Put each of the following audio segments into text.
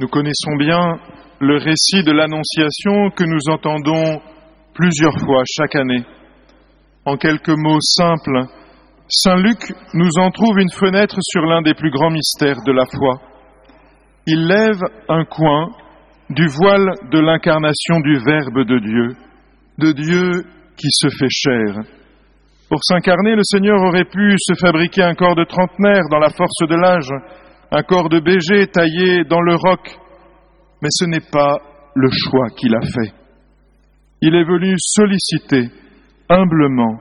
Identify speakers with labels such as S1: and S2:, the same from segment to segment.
S1: Nous connaissons bien le récit de l'Annonciation que nous entendons plusieurs fois chaque année. En quelques mots simples, Saint Luc nous en trouve une fenêtre sur l'un des plus grands mystères de la foi. Il lève un coin du voile de l'incarnation du Verbe de Dieu, de Dieu qui se fait chair. Pour s'incarner, le Seigneur aurait pu se fabriquer un corps de trentenaire dans la force de l'âge, un corps de BG taillé dans le roc, mais ce n'est pas le choix qu'il a fait. Il est venu solliciter humblement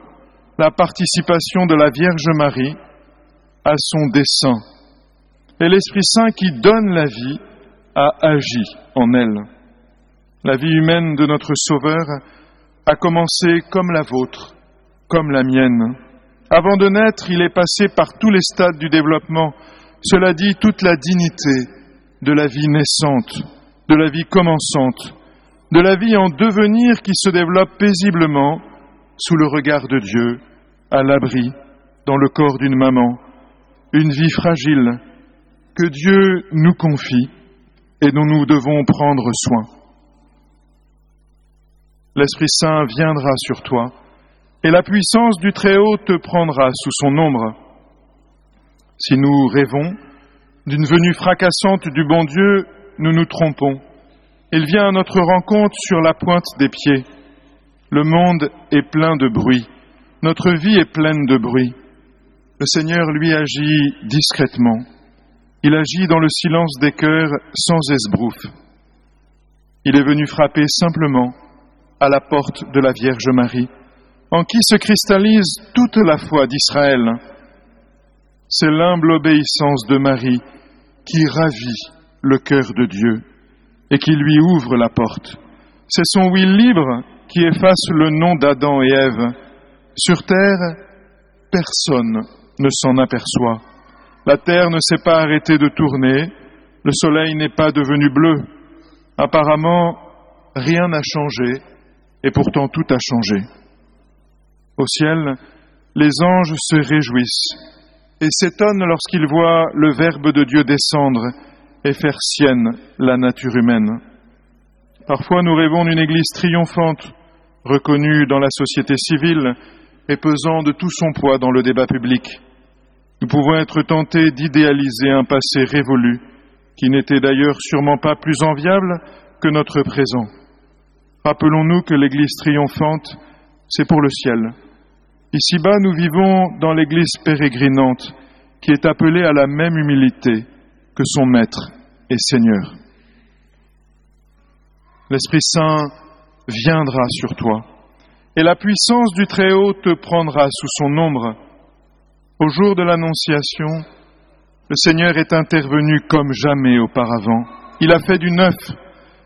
S1: la participation de la Vierge Marie à son dessein. Et l'Esprit Saint qui donne la vie a agi en elle. La vie humaine de notre Sauveur a commencé comme la vôtre, comme la mienne. Avant de naître, il est passé par tous les stades du développement, cela dit toute la dignité de la vie naissante, de la vie commençante, de la vie en devenir qui se développe paisiblement sous le regard de Dieu, à l'abri, dans le corps d'une maman, une vie fragile que Dieu nous confie et dont nous devons prendre soin. L'Esprit Saint viendra sur toi et la puissance du Très-Haut te prendra sous son ombre. Si nous rêvons d'une venue fracassante du bon Dieu, nous nous trompons. Il vient à notre rencontre sur la pointe des pieds. Le monde est plein de bruit. Notre vie est pleine de bruit. Le Seigneur, lui, agit discrètement. Il agit dans le silence des cœurs sans esbrouf. Il est venu frapper simplement à la porte de la Vierge Marie, en qui se cristallise toute la foi d'Israël. C'est l'humble obéissance de Marie qui ravit le cœur de Dieu et qui lui ouvre la porte. C'est son oui libre qui efface le nom d'Adam et Ève. Sur terre, personne ne s'en aperçoit. La terre ne s'est pas arrêtée de tourner, le soleil n'est pas devenu bleu. Apparemment, rien n'a changé, et pourtant tout a changé. Au ciel, les anges se réjouissent et s'étonnent lorsqu'ils voient le Verbe de Dieu descendre et faire sienne la nature humaine. Parfois nous rêvons d'une Église triomphante, reconnue dans la société civile et pesant de tout son poids dans le débat public. Nous pouvons être tentés d'idéaliser un passé révolu, qui n'était d'ailleurs sûrement pas plus enviable que notre présent. Rappelons-nous que l'Église triomphante, c'est pour le ciel. Ici-bas, nous vivons dans l'Église pérégrinante, qui est appelée à la même humilité que son Maître et Seigneur. L'Esprit Saint viendra sur toi, et la puissance du Très-Haut te prendra sous son ombre au jour de l'Annonciation, le Seigneur est intervenu comme jamais auparavant. Il a fait du neuf.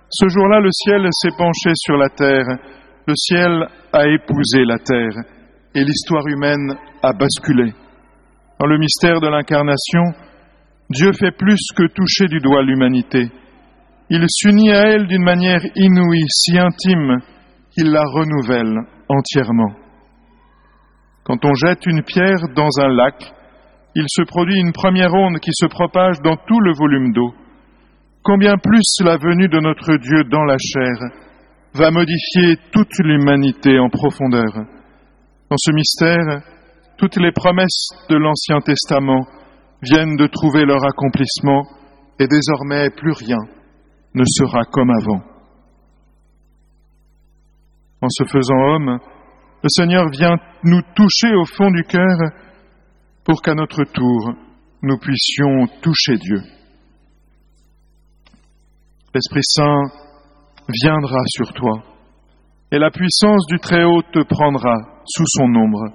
S1: Ce jour-là, le ciel s'est penché sur la terre, le ciel a épousé la terre, et l'histoire humaine a basculé. Dans le mystère de l'incarnation, Dieu fait plus que toucher du doigt l'humanité. Il s'unit à elle d'une manière inouïe, si intime, qu'il la renouvelle entièrement. Quand on jette une pierre dans un lac, il se produit une première onde qui se propage dans tout le volume d'eau. Combien plus la venue de notre Dieu dans la chair va modifier toute l'humanité en profondeur. Dans ce mystère, toutes les promesses de l'Ancien Testament viennent de trouver leur accomplissement et désormais plus rien ne sera comme avant. En se faisant homme, le Seigneur vient nous toucher au fond du cœur pour qu'à notre tour, nous puissions toucher Dieu. L'Esprit Saint viendra sur toi et la puissance du Très-Haut te prendra sous son ombre.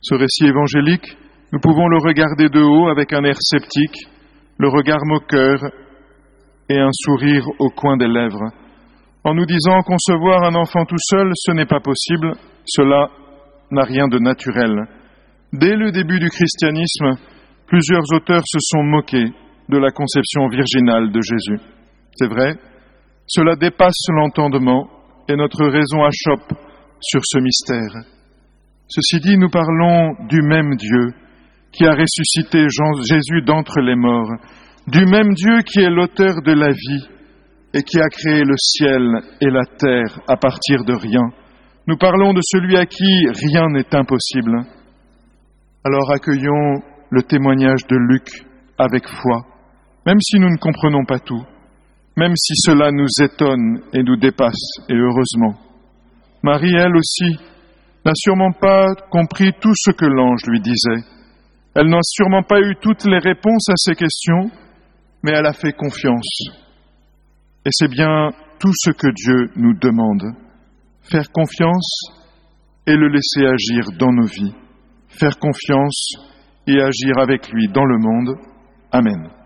S1: Ce récit évangélique, nous pouvons le regarder de haut avec un air sceptique, le regard moqueur et un sourire au coin des lèvres en nous disant concevoir un enfant tout seul, ce n'est pas possible, cela n'a rien de naturel. Dès le début du christianisme, plusieurs auteurs se sont moqués de la conception virginale de Jésus. C'est vrai, cela dépasse l'entendement et notre raison achoppe sur ce mystère. Ceci dit, nous parlons du même Dieu qui a ressuscité Jésus d'entre les morts, du même Dieu qui est l'auteur de la vie et qui a créé le ciel et la terre à partir de rien. Nous parlons de celui à qui rien n'est impossible. Alors accueillons le témoignage de Luc avec foi, même si nous ne comprenons pas tout, même si cela nous étonne et nous dépasse, et heureusement. Marie, elle aussi, n'a sûrement pas compris tout ce que l'ange lui disait. Elle n'a sûrement pas eu toutes les réponses à ses questions, mais elle a fait confiance. Et c'est bien tout ce que Dieu nous demande. Faire confiance et le laisser agir dans nos vies. Faire confiance et agir avec lui dans le monde. Amen.